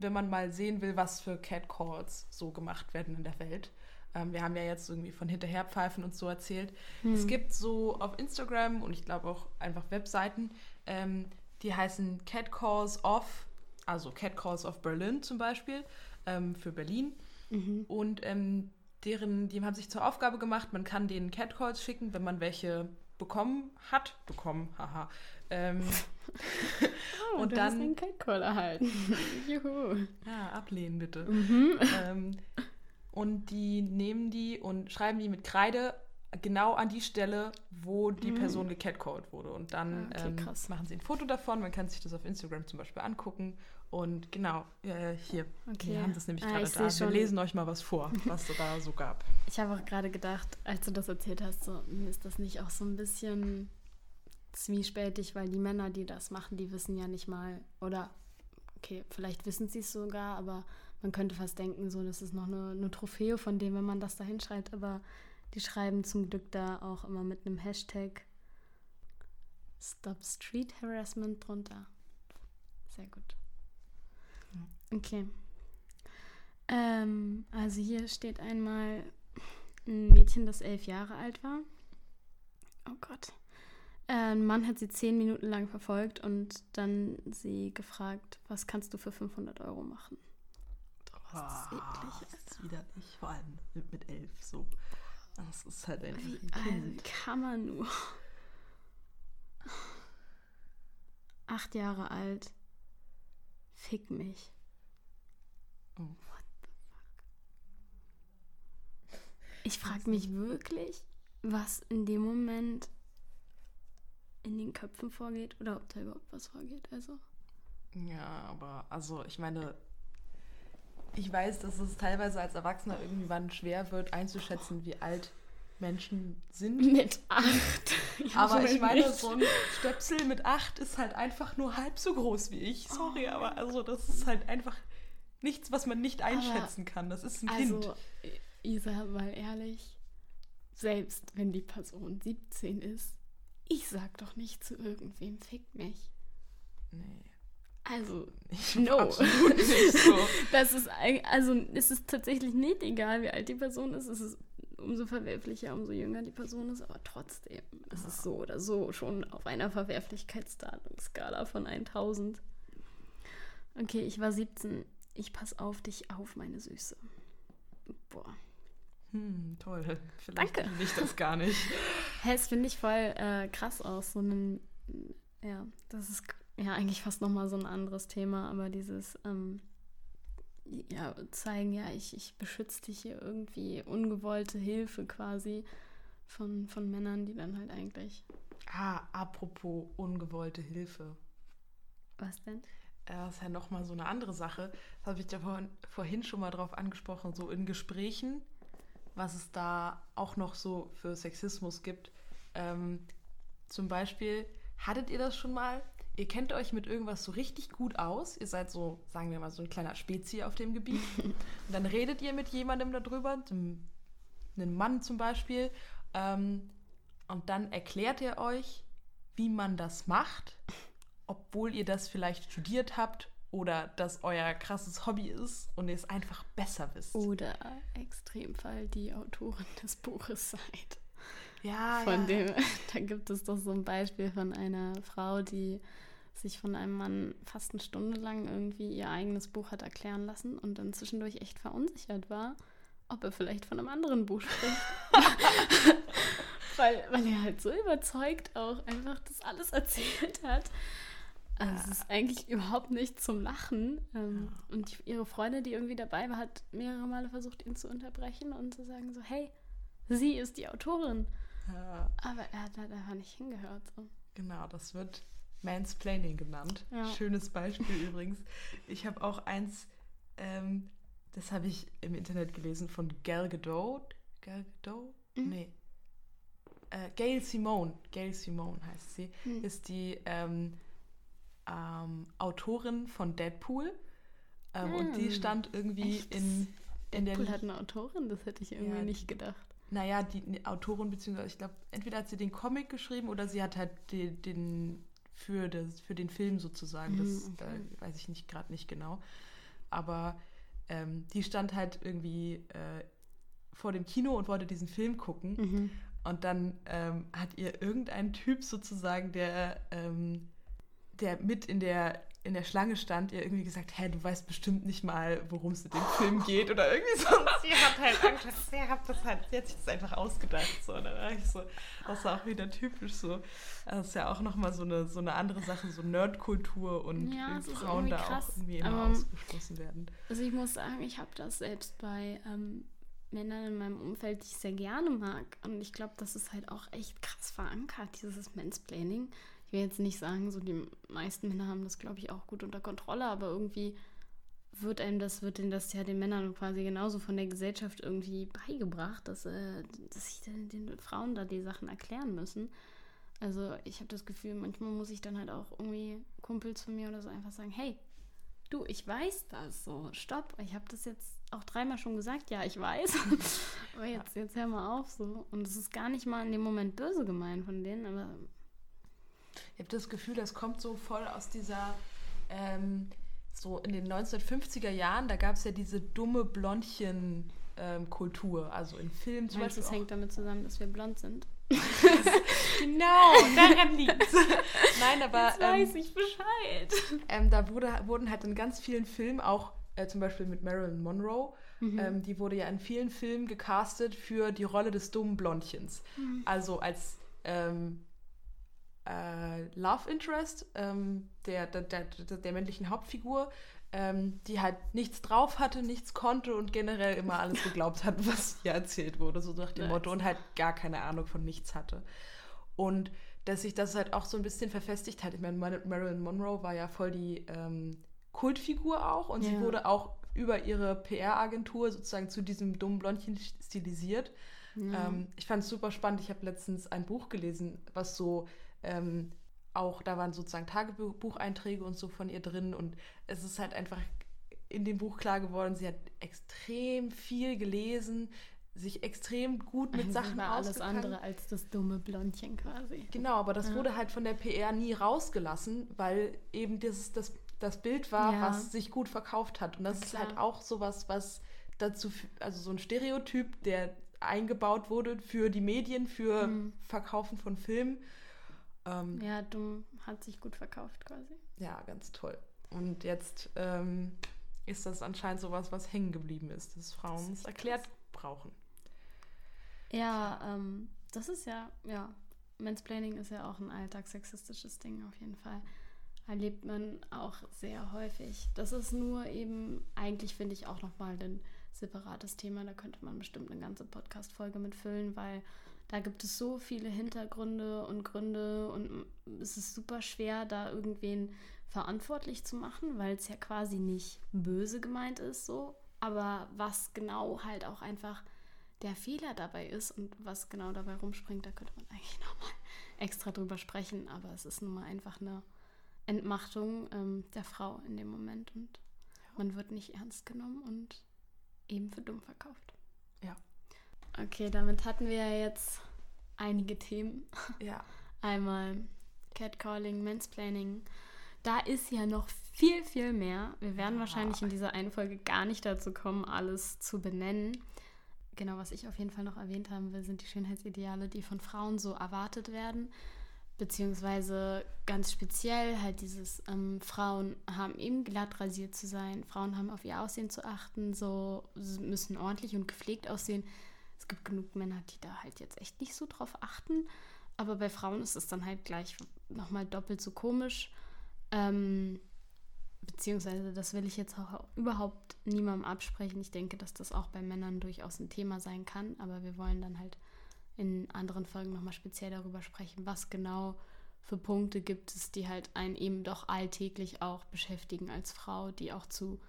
wenn man mal sehen will, was für Catcalls so gemacht werden in der Welt. Ähm, wir haben ja jetzt irgendwie von Hinterherpfeifen und so erzählt. Hm. Es gibt so auf Instagram und ich glaube auch einfach Webseiten, ähm, die heißen Catcalls of, also Catcalls of Berlin zum Beispiel, ähm, für Berlin. Mhm. Und ähm, deren, die haben sich zur Aufgabe gemacht, man kann denen Catcalls schicken, wenn man welche bekommen hat, bekommen, haha, ähm, (laughs) (laughs) oh, und du dann hast einen Catcall erhalten. (laughs) Juhu. Ja, ablehnen bitte. Mhm. Ähm, und die nehmen die und schreiben die mit Kreide genau an die Stelle, wo die mhm. Person gecatcalled wurde. Und dann ah, okay, ähm, machen sie ein Foto davon. Man kann sich das auf Instagram zum Beispiel angucken. Und genau, äh, hier, okay. wir haben das nämlich ah, gerade da. Wir lesen euch mal was vor, was es da so gab. Ich habe auch gerade gedacht, als du das erzählt hast, so, ist das nicht auch so ein bisschen zwiespältig, weil die Männer, die das machen, die wissen ja nicht mal, oder okay, vielleicht wissen sie es sogar, aber man könnte fast denken, so, das ist noch eine, eine Trophäe von dem, wenn man das da hinschreibt, aber die schreiben zum Glück da auch immer mit einem Hashtag Stop Street Harassment drunter. Sehr gut. Okay. Ähm, also hier steht einmal ein Mädchen, das elf Jahre alt war. Oh Gott. Äh, ein Mann hat sie zehn Minuten lang verfolgt und dann sie gefragt, was kannst du für 500 Euro machen? Oh, das ist eklig. Das ist wieder nicht, vor allem mit, mit elf so. Das ist halt ein Wie alt kann man nur? Acht Jahre alt. Fick mich. Oh. What the fuck? Ich frage mich wirklich, was in dem Moment in den Köpfen vorgeht oder ob da überhaupt was vorgeht. Also. Ja, aber also ich meine, ich weiß, dass es teilweise als Erwachsener irgendwann schwer wird einzuschätzen, wie alt Menschen sind. (laughs) Mit acht. (laughs) aber ich meine, nicht. so ein Stöpsel mit acht ist halt einfach nur halb so groß wie ich. Sorry, oh. aber also das ist halt einfach nichts, was man nicht einschätzen aber, kann. Das ist ein also, Kind. Isa, mal ehrlich, selbst wenn die Person 17 ist, ich sag doch nicht zu irgendwem, fick mich. Nee. Also, (laughs) no. Absolut nicht so. (laughs) das ist, also, es ist tatsächlich nicht egal, wie alt die Person ist. Es ist umso verwerflicher, umso jünger die Person ist, aber trotzdem, es ist so oder so schon auf einer Verwerflichkeitsskala von 1000. Okay, ich war 17. Ich pass auf dich auf, meine Süße. Boah. Hm, toll. Vielleicht Danke. ich das gar nicht. (laughs) Hä, das finde ich voll äh, krass aus. So ein, ja, das ist ja eigentlich fast nochmal so ein anderes Thema, aber dieses, ähm, ja, zeigen, ja, ich, ich beschütze dich hier irgendwie, ungewollte Hilfe quasi von, von Männern, die dann halt eigentlich. Ah, apropos ungewollte Hilfe. Was denn? Das ist ja nochmal so eine andere Sache. Das habe ich ja vorhin, vorhin schon mal drauf angesprochen, so in Gesprächen was es da auch noch so für Sexismus gibt. Ähm, zum Beispiel, hattet ihr das schon mal? Ihr kennt euch mit irgendwas so richtig gut aus. Ihr seid so, sagen wir mal, so ein kleiner Spezi auf dem Gebiet. (laughs) Und dann redet ihr mit jemandem darüber, einem Mann zum Beispiel. Ähm, und dann erklärt er euch, wie man das macht, obwohl ihr das vielleicht studiert habt oder das euer krasses Hobby ist und ihr es einfach besser wisst. Oder Extremfall die Autorin des Buches seid. Ja, von ja. dem, (laughs) da gibt es doch so ein Beispiel von einer Frau, die sich von einem Mann fast eine Stunde lang irgendwie ihr eigenes Buch hat erklären lassen und dann zwischendurch echt verunsichert war, ob er vielleicht von einem anderen Buch spricht. (laughs) weil, weil er halt so überzeugt auch einfach das alles erzählt hat. Also es ist eigentlich überhaupt nicht zum Lachen. Ähm. Und ihre Freundin, die irgendwie dabei war, hat mehrere Male versucht, ihn zu unterbrechen und zu sagen so, hey, sie ist die Autorin. Ja. Aber er hat halt einfach nicht hingehört. So. Genau, das wird Mansplaining genannt. Ja. Schönes Beispiel (laughs) übrigens. Ich habe auch eins, ähm, das habe ich im Internet gelesen von Gal Gadot. Gal Gadot? Mhm. Nee. Äh, Gail Simone. Gail Simone heißt sie. Mhm. Ist die ähm, ähm, Autorin von Deadpool. Ähm, und die ah, stand irgendwie Echt? in, in Deadpool der. hat eine Autorin, das hätte ich irgendwie ja, nicht gedacht. Naja, die, die Autorin, beziehungsweise ich glaube, entweder hat sie den Comic geschrieben oder sie hat halt den, den für, das, für den Film sozusagen. Das mhm, okay. äh, weiß ich nicht gerade nicht genau. Aber ähm, die stand halt irgendwie äh, vor dem Kino und wollte diesen Film gucken. Mhm. Und dann ähm, hat ihr irgendein Typ sozusagen, der, ähm, der mit in der in der Schlange stand, ihr irgendwie gesagt, hä, du weißt bestimmt nicht mal, worum es in dem Film geht oder irgendwie so. (laughs) sie hat halt Angst, sie hat, das halt, sie hat sich das einfach ausgedacht. So. Und dann war ich so, das war auch wieder typisch so. Das ist ja auch nochmal so eine, so eine andere Sache, so Nerdkultur und ja, Frauen da krass. auch irgendwie immer um, ausgeschlossen werden. Also ich muss sagen, ich habe das selbst bei ähm, Männern in meinem Umfeld, die ich sehr gerne mag. Und ich glaube, das ist halt auch echt krass verankert, dieses Mansplaining ich will jetzt nicht sagen, so die meisten Männer haben das, glaube ich, auch gut unter Kontrolle, aber irgendwie wird einem das, wird denn das ja den Männern quasi genauso von der Gesellschaft irgendwie beigebracht, dass, äh, dass sich den, den Frauen da die Sachen erklären müssen. Also ich habe das Gefühl, manchmal muss ich dann halt auch irgendwie Kumpels von mir oder so einfach sagen, hey, du, ich weiß das so, stopp, ich habe das jetzt auch dreimal schon gesagt, ja, ich weiß, (laughs) aber jetzt, jetzt hör mal auf so. Und es ist gar nicht mal in dem Moment böse gemeint von denen, aber ich habe das Gefühl, das kommt so voll aus dieser, ähm, so in den 1950er Jahren, da gab es ja diese dumme Blondchen. Ähm, Kultur, also in Filmen zum Meinst, Beispiel. Das hängt damit zusammen, dass wir blond sind. (laughs) genau, daran liegt Nein, aber. Jetzt weiß ähm, ich Bescheid. Ähm, da wurde, wurden halt in ganz vielen Filmen, auch äh, zum Beispiel mit Marilyn Monroe, mhm. ähm, die wurde ja in vielen Filmen gecastet für die Rolle des dummen Blondchens. Mhm. Also als ähm, äh, Love Interest ähm, der, der, der, der, männlichen Hauptfigur, ähm, die halt nichts drauf hatte, nichts konnte und generell immer alles (laughs) geglaubt hat, was ihr erzählt wurde, so nach dem nice. Motto, und halt gar keine Ahnung von nichts hatte. Und dass sich das halt auch so ein bisschen verfestigt hat. Ich meine, Marilyn Monroe war ja voll die ähm, Kultfigur auch und ja. sie wurde auch über ihre PR-Agentur sozusagen zu diesem dummen Blondchen stilisiert. Ja. Ähm, ich fand es super spannend. Ich habe letztens ein Buch gelesen, was so ähm, auch, da waren sozusagen Tagebucheinträge und so von ihr drin und es ist halt einfach in dem Buch klar geworden, sie hat extrem viel gelesen, sich extrem gut mit Sachen war alles andere als das dumme Blondchen quasi. Genau, aber das ja. wurde halt von der PR nie rausgelassen, weil eben das, das, das Bild war, ja. was sich gut verkauft hat. Und das ist halt auch sowas, was dazu, also so ein Stereotyp, der eingebaut wurde für die Medien, für mhm. Verkaufen von Filmen. Ähm, ja, dumm hat sich gut verkauft quasi. Ja, ganz toll. Und jetzt ähm, ist das anscheinend sowas, was hängen geblieben ist, dass Frauen es erklärt krass. brauchen. Ja, ähm, das ist ja, ja, Mansplaining ist ja auch ein alltagssexistisches Ding auf jeden Fall. Erlebt man auch sehr häufig. Das ist nur eben, eigentlich finde ich auch nochmal ein separates Thema. Da könnte man bestimmt eine ganze Podcast-Folge mitfüllen, weil da gibt es so viele Hintergründe und Gründe und es ist super schwer, da irgendwen verantwortlich zu machen, weil es ja quasi nicht böse gemeint ist, so. Aber was genau halt auch einfach der Fehler dabei ist und was genau dabei rumspringt, da könnte man eigentlich (laughs) nochmal extra drüber sprechen. Aber es ist nun mal einfach eine Entmachtung ähm, der Frau in dem Moment und ja. man wird nicht ernst genommen und eben für dumm verkauft. Okay, damit hatten wir ja jetzt einige Themen. Ja. (laughs) Einmal Catcalling, Mansplaining. Da ist ja noch viel, viel mehr. Wir werden ja. wahrscheinlich in dieser einen Folge gar nicht dazu kommen, alles zu benennen. Genau, was ich auf jeden Fall noch erwähnt haben will, sind die Schönheitsideale, die von Frauen so erwartet werden. beziehungsweise ganz speziell halt dieses, ähm, Frauen haben eben glatt rasiert zu sein, Frauen haben auf ihr Aussehen zu achten, so sie müssen ordentlich und gepflegt aussehen. Es gibt genug Männer, die da halt jetzt echt nicht so drauf achten, aber bei Frauen ist es dann halt gleich nochmal doppelt so komisch. Ähm, beziehungsweise das will ich jetzt auch überhaupt niemandem absprechen. Ich denke, dass das auch bei Männern durchaus ein Thema sein kann, aber wir wollen dann halt in anderen Folgen nochmal speziell darüber sprechen, was genau für Punkte gibt es, die halt einen eben doch alltäglich auch beschäftigen als Frau, die auch zu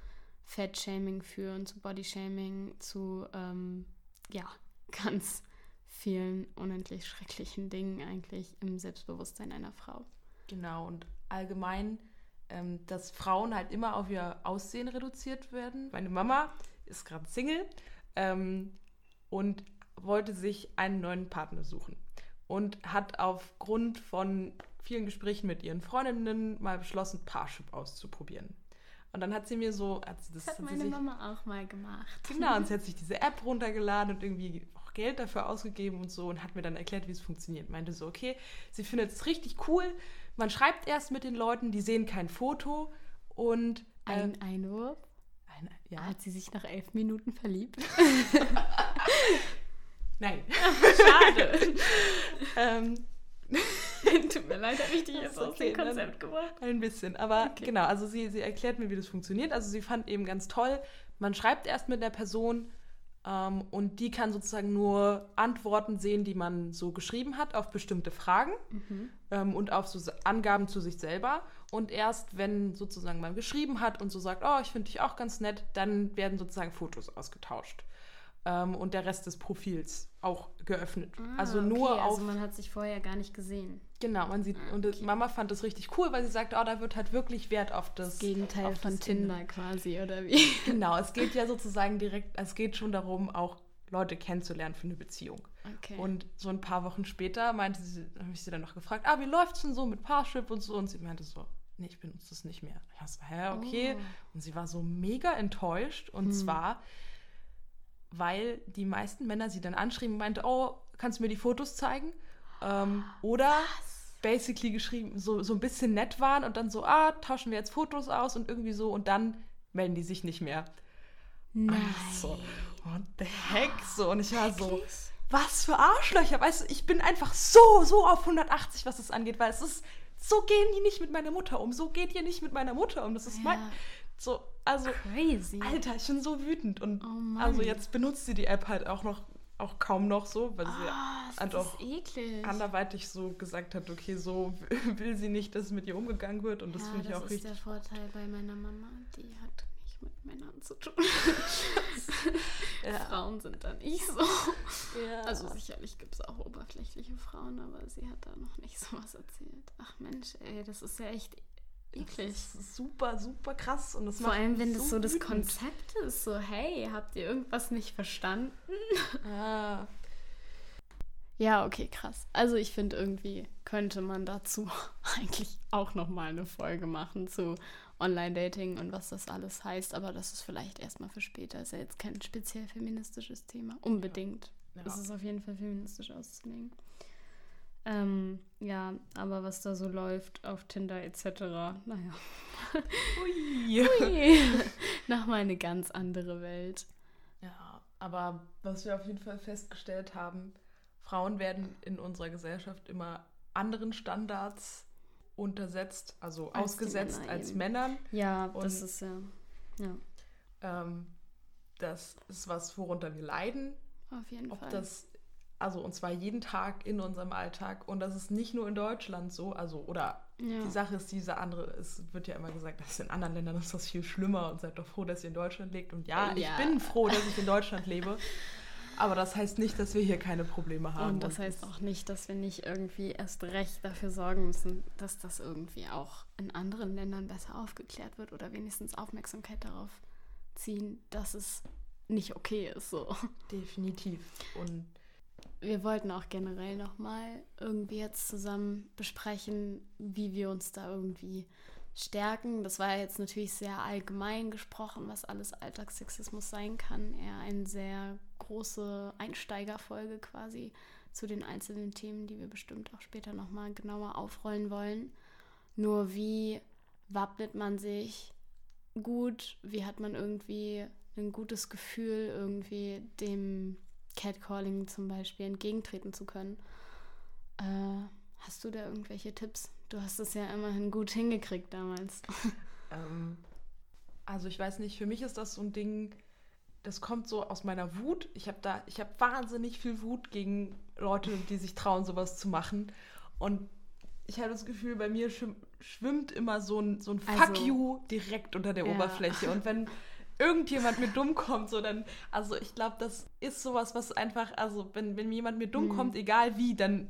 Fettshaming führen, zu Bodyshaming, zu ähm, ja, (laughs) ganz vielen unendlich schrecklichen Dingen eigentlich im Selbstbewusstsein einer Frau. Genau, und allgemein, ähm, dass Frauen halt immer auf ihr Aussehen reduziert werden. Meine Mama ist gerade Single ähm, und wollte sich einen neuen Partner suchen und hat aufgrund von vielen Gesprächen mit ihren Freundinnen mal beschlossen, Parship auszuprobieren. Und dann hat sie mir so, hat sie das, das hat, hat meine sich, Mama auch mal gemacht. Genau, und (laughs) sie hat sich diese App runtergeladen und irgendwie auch Geld dafür ausgegeben und so und hat mir dann erklärt, wie es funktioniert. Meinte so, okay, sie findet es richtig cool. Man schreibt erst mit den Leuten, die sehen kein Foto und äh, ein Einwurf. Ein, ja. Hat sie sich nach elf Minuten verliebt? (laughs) (laughs) Nein. Schade. ähm, (laughs) Tut mir leid, habe ich dich jetzt aus dem Konzept gemacht. Ein bisschen, aber okay. genau, also sie, sie erklärt mir, wie das funktioniert. Also sie fand eben ganz toll, man schreibt erst mit der Person ähm, und die kann sozusagen nur Antworten sehen, die man so geschrieben hat auf bestimmte Fragen mhm. ähm, und auf so Angaben zu sich selber. Und erst wenn sozusagen man geschrieben hat und so sagt, oh, ich finde dich auch ganz nett, dann werden sozusagen Fotos ausgetauscht ähm, und der Rest des Profils auch geöffnet. Ah, also nur okay, auf. Also man hat sich vorher gar nicht gesehen. Genau, man sieht ah, okay. und Mama fand das richtig cool, weil sie sagt, oh, da wird halt wirklich Wert auf das. Das Gegenteil von Tinder Ende. quasi oder wie? (laughs) Genau, es geht ja sozusagen direkt, es geht schon darum, auch Leute kennenzulernen für eine Beziehung. Okay. Und so ein paar Wochen später meinte sie, habe ich sie dann noch gefragt, ah, wie läuft's denn so mit Parship und so? Und sie meinte so, nee, ich benutze das nicht mehr. Ich so, hä, okay. Oh. Und sie war so mega enttäuscht und hm. zwar weil die meisten Männer sie dann anschrieben und meinte, oh, kannst du mir die Fotos zeigen? Ähm, oder Was? basically geschrieben, so, so ein bisschen nett waren und dann so, ah, tauschen wir jetzt Fotos aus und irgendwie so und dann melden die sich nicht mehr. Nein. So, what the heck? So, und ich war so, was für Arschlöcher, weißt du, ich bin einfach so, so auf 180, was das angeht, weil es ist, so gehen die nicht mit meiner Mutter um, so geht ihr nicht mit meiner Mutter um, das ist ja. mein, so, also, Crazy. Alter, ich bin so wütend. Und oh also jetzt benutzt sie die App halt auch noch, auch kaum noch so, weil sie oh, halt auch eklig. anderweitig so gesagt hat, okay, so (laughs) will sie nicht, dass mit ihr umgegangen wird. Und das ja, finde ich auch richtig. Das ist der Vorteil bei meiner Mama, die hat nicht mit Männern zu tun. (laughs) ja. Frauen sind da nicht so. Ja. Also sicherlich gibt es auch oberflächliche Frauen, aber sie hat da noch nicht so was erzählt. Ach Mensch, ey, das ist ja echt Eklig. super, super krass. Und das Vor allem, wenn so das so das Konzept ist, so, hey, habt ihr irgendwas nicht verstanden? (laughs) Ah. Ja, okay, krass. Also ich finde irgendwie könnte man dazu (laughs) eigentlich auch nochmal eine Folge machen zu Online-Dating und was das alles heißt, aber das ist vielleicht erstmal für später. Ist ja jetzt kein speziell feministisches Thema. Unbedingt. Ja. Ja. Es ist auf jeden Fall feministisch auszulegen. Ähm, ja, aber was da so läuft auf Tinder etc., naja. Ui. (laughs) Ui. (laughs) Nochmal eine ganz andere Welt. Ja, aber was wir auf jeden Fall festgestellt haben, Frauen werden in unserer Gesellschaft immer anderen Standards untersetzt, also als ausgesetzt Männer als eben. Männern. Ja, Und, das ist ja. ja. Ähm, das ist was, worunter wir leiden. Auf jeden Ob Fall. Ob das also und zwar jeden Tag in unserem Alltag. Und das ist nicht nur in Deutschland so, also oder ja. die Sache ist diese andere, es wird ja immer gesagt, dass in anderen Ländern ist das viel schlimmer und seid doch froh, dass ihr in Deutschland lebt. Und ja, ja. ich bin froh, dass ich in Deutschland lebe. Aber das heißt nicht, dass wir hier keine Probleme haben. Und das heißt auch nicht, dass wir nicht irgendwie erst recht dafür sorgen müssen, dass das irgendwie auch in anderen Ländern besser aufgeklärt wird oder wenigstens Aufmerksamkeit darauf ziehen, dass es nicht okay ist. So. Definitiv. Und wir wollten auch generell nochmal irgendwie jetzt zusammen besprechen, wie wir uns da irgendwie stärken. Das war jetzt natürlich sehr allgemein gesprochen, was alles Alltagssexismus sein kann. Eher eine sehr große Einsteigerfolge quasi. zu den einzelnen Themen, die wir bestimmt auch später nochmal genauer aufrollen wollen. Nur wie wappnet man sich gut, wie hat man irgendwie ein gutes Gefühl, irgendwie dem Catcalling zum Beispiel entgegentreten zu können. Äh, hast du da irgendwelche Tipps? Du hast es ja immerhin gut hingekriegt damals. (laughs) Ähm, also ich weiß nicht, für mich ist das so ein Ding, das kommt so aus meiner Wut. Ich habe da, ich habe wahnsinnig viel Wut gegen Leute, die sich trauen, sowas zu machen. Und ich habe das Gefühl, bei mir schwimmt immer so ein, so ein Fuck also, you direkt unter der ja. Oberfläche. Und wenn (laughs) irgendjemand mir dumm kommt, so dann, also ich glaube, das ist sowas, was einfach, also wenn, wenn jemand mir dumm mhm. kommt, egal wie, dann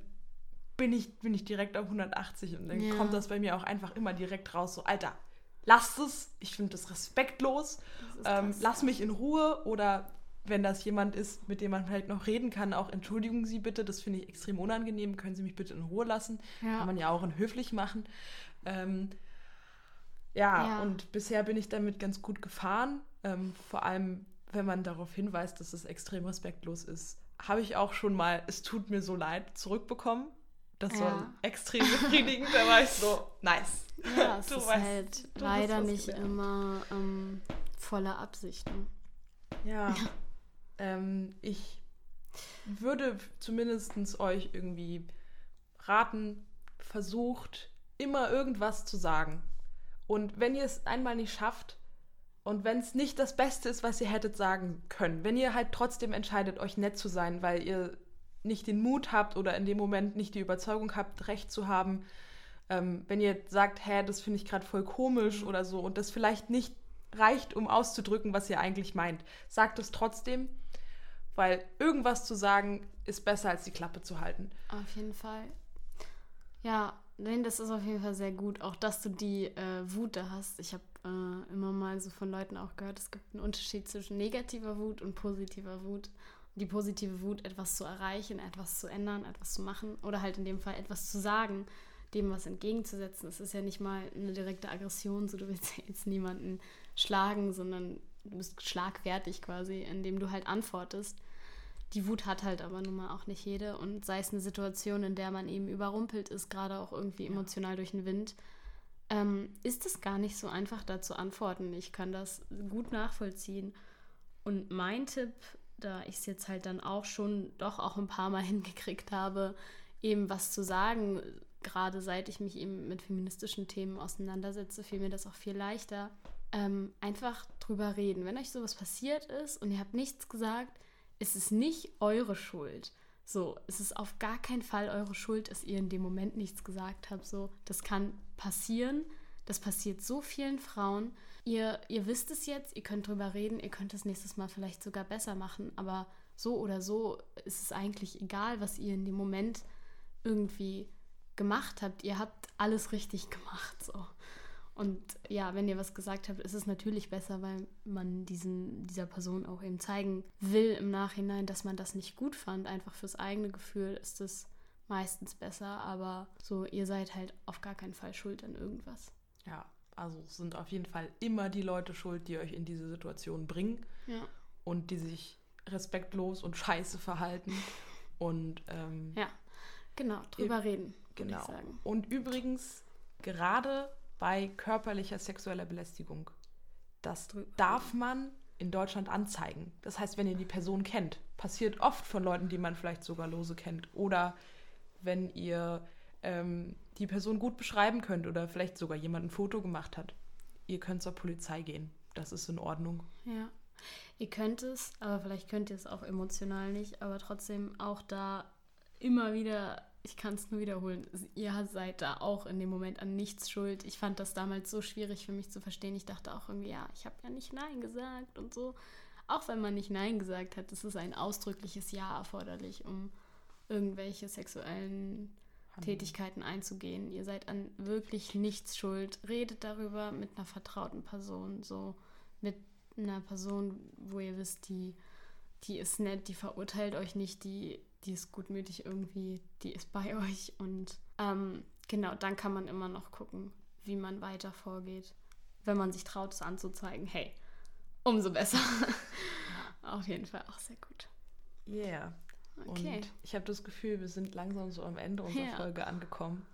bin ich, bin ich direkt auf 180 und dann ja. kommt das bei mir auch einfach immer direkt raus, so, Alter, lasst es, ich finde das respektlos, das ähm, lass mich in Ruhe oder wenn das jemand ist, mit dem man vielleicht noch reden kann, auch entschuldigen Sie bitte, das finde ich extrem unangenehm, können Sie mich bitte in Ruhe lassen, ja. kann man ja auch in höflich machen. Ähm, ja, ja, und bisher bin ich damit ganz gut gefahren. Ähm, vor allem, wenn man darauf hinweist, dass es extrem respektlos ist, habe ich auch schon mal, es tut mir so leid, zurückbekommen. Das ja. war extrem (laughs) befriedigend. da war ich so, nice. Ja, es (laughs) du ist weißt, halt leider nicht gelernt. immer ähm, voller Absichten. Ja. (laughs) ja. Ähm, ich würde zumindest euch irgendwie raten, versucht immer irgendwas zu sagen. Und wenn ihr es einmal nicht schafft, und wenn es nicht das Beste ist, was ihr hättet sagen können, wenn ihr halt trotzdem entscheidet, euch nett zu sein, weil ihr nicht den Mut habt oder in dem Moment nicht die Überzeugung habt, recht zu haben, ähm, wenn ihr sagt, hä, das finde ich gerade voll komisch oder so und das vielleicht nicht reicht, um auszudrücken, was ihr eigentlich meint, sagt es trotzdem, weil irgendwas zu sagen ist besser als die Klappe zu halten. Auf jeden Fall. Ja, nein, das ist auf jeden Fall sehr gut. Auch dass du die äh, Wut da hast. Ich habe äh, immer mal so von Leuten auch gehört, es gibt einen Unterschied zwischen negativer Wut und positiver Wut. die positive Wut, etwas zu erreichen, etwas zu ändern, etwas zu machen oder halt in dem Fall etwas zu sagen, dem was entgegenzusetzen. Es ist ja nicht mal eine direkte Aggression, so du willst ja jetzt niemanden schlagen, sondern du bist schlagfertig quasi, indem du halt antwortest. Die Wut hat halt aber nun mal auch nicht jede und sei es eine Situation, in der man eben überrumpelt ist, gerade auch irgendwie emotional durch den Wind, ähm, ist es gar nicht so einfach, da zu antworten. Ich kann das gut nachvollziehen. Und mein Tipp, da ich es jetzt halt dann auch schon doch auch ein paar Mal (laughs) hingekriegt habe, eben was zu sagen, gerade seit ich mich eben mit feministischen Themen auseinandersetze, fiel mir das auch viel leichter. Ähm, einfach drüber reden. Wenn euch sowas passiert ist und ihr habt nichts gesagt, ist es nicht eure Schuld. So, es ist auf gar keinen Fall eure Schuld, dass ihr in dem Moment nichts gesagt habt. So, das kann passieren. Das passiert so vielen Frauen. Ihr, ihr wisst es jetzt, ihr könnt drüber reden, ihr könnt es nächstes Mal vielleicht sogar besser machen, aber so oder so ist es eigentlich egal, was ihr in dem Moment irgendwie gemacht habt. Ihr habt alles richtig (laughs) gemacht. So. Und ja, wenn ihr was gesagt habt, ist es natürlich besser, weil man diesen, dieser Person auch eben zeigen will im Nachhinein, dass man das nicht gut fand. Einfach fürs eigene Gefühl ist es meistens besser, aber so, ihr seid halt auf gar keinen Fall schuld an irgendwas. Ja, also sind auf jeden Fall immer die Leute schuld, die euch in diese Situation bringen ja. und die sich respektlos und scheiße verhalten. (laughs) Und ähm, ja, genau, drüber reden. Genau. Und übrigens, gerade bei körperlicher sexueller Belästigung. Das darf man in Deutschland anzeigen. Das heißt, wenn ihr die Person kennt, passiert oft von Leuten, die man vielleicht sogar lose kennt. Oder wenn ihr ähm, die Person gut beschreiben könnt oder vielleicht sogar jemand ein Foto gemacht hat. Ihr könnt zur Polizei gehen. Das ist in Ordnung. Ja. Ihr könnt es, aber vielleicht könnt ihr es auch emotional nicht, aber trotzdem auch da immer wieder ich kann es nur wiederholen, ihr seid da auch in dem Moment an nichts schuld. Ich fand das damals so schwierig für mich zu verstehen. Ich dachte auch irgendwie, ja, ich habe ja nicht Nein gesagt und so. Auch wenn man nicht Nein gesagt hat, ist es ein ausdrückliches Ja erforderlich, um irgendwelche sexuellen Tätigkeiten einzugehen. Ihr seid an wirklich nichts schuld. Redet darüber mit einer vertrauten Person, so mit einer Person, wo ihr wisst, die, die ist nett, die verurteilt euch nicht, die die ist gutmütig irgendwie, die ist bei (laughs) euch und ähm, genau, dann kann man immer noch gucken, wie man weiter vorgeht. Wenn man sich traut, es anzuzeigen, hey, umso besser. Auf jeden Fall auch sehr gut. Yeah. Okay. Und ich habe das Gefühl, wir sind langsam so am Ende unserer ja. Folge angekommen.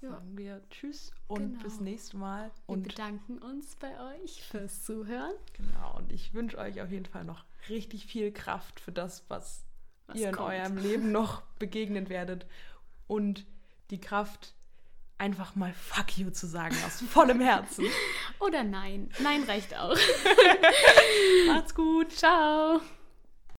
Ja. Sagen wir Tschüss und genau. bis nächstes Mal. Und wir bedanken uns bei euch fürs Zuhören. Genau, und ich wünsche euch auf jeden Fall noch richtig viel Kraft für das, was, was ihr in kommt. eurem Leben noch begegnen werdet. Und die Kraft, einfach mal Fuck you zu sagen aus (laughs) vollem Herzen. Oder nein. Nein reicht auch. (laughs) Macht's gut. Ciao.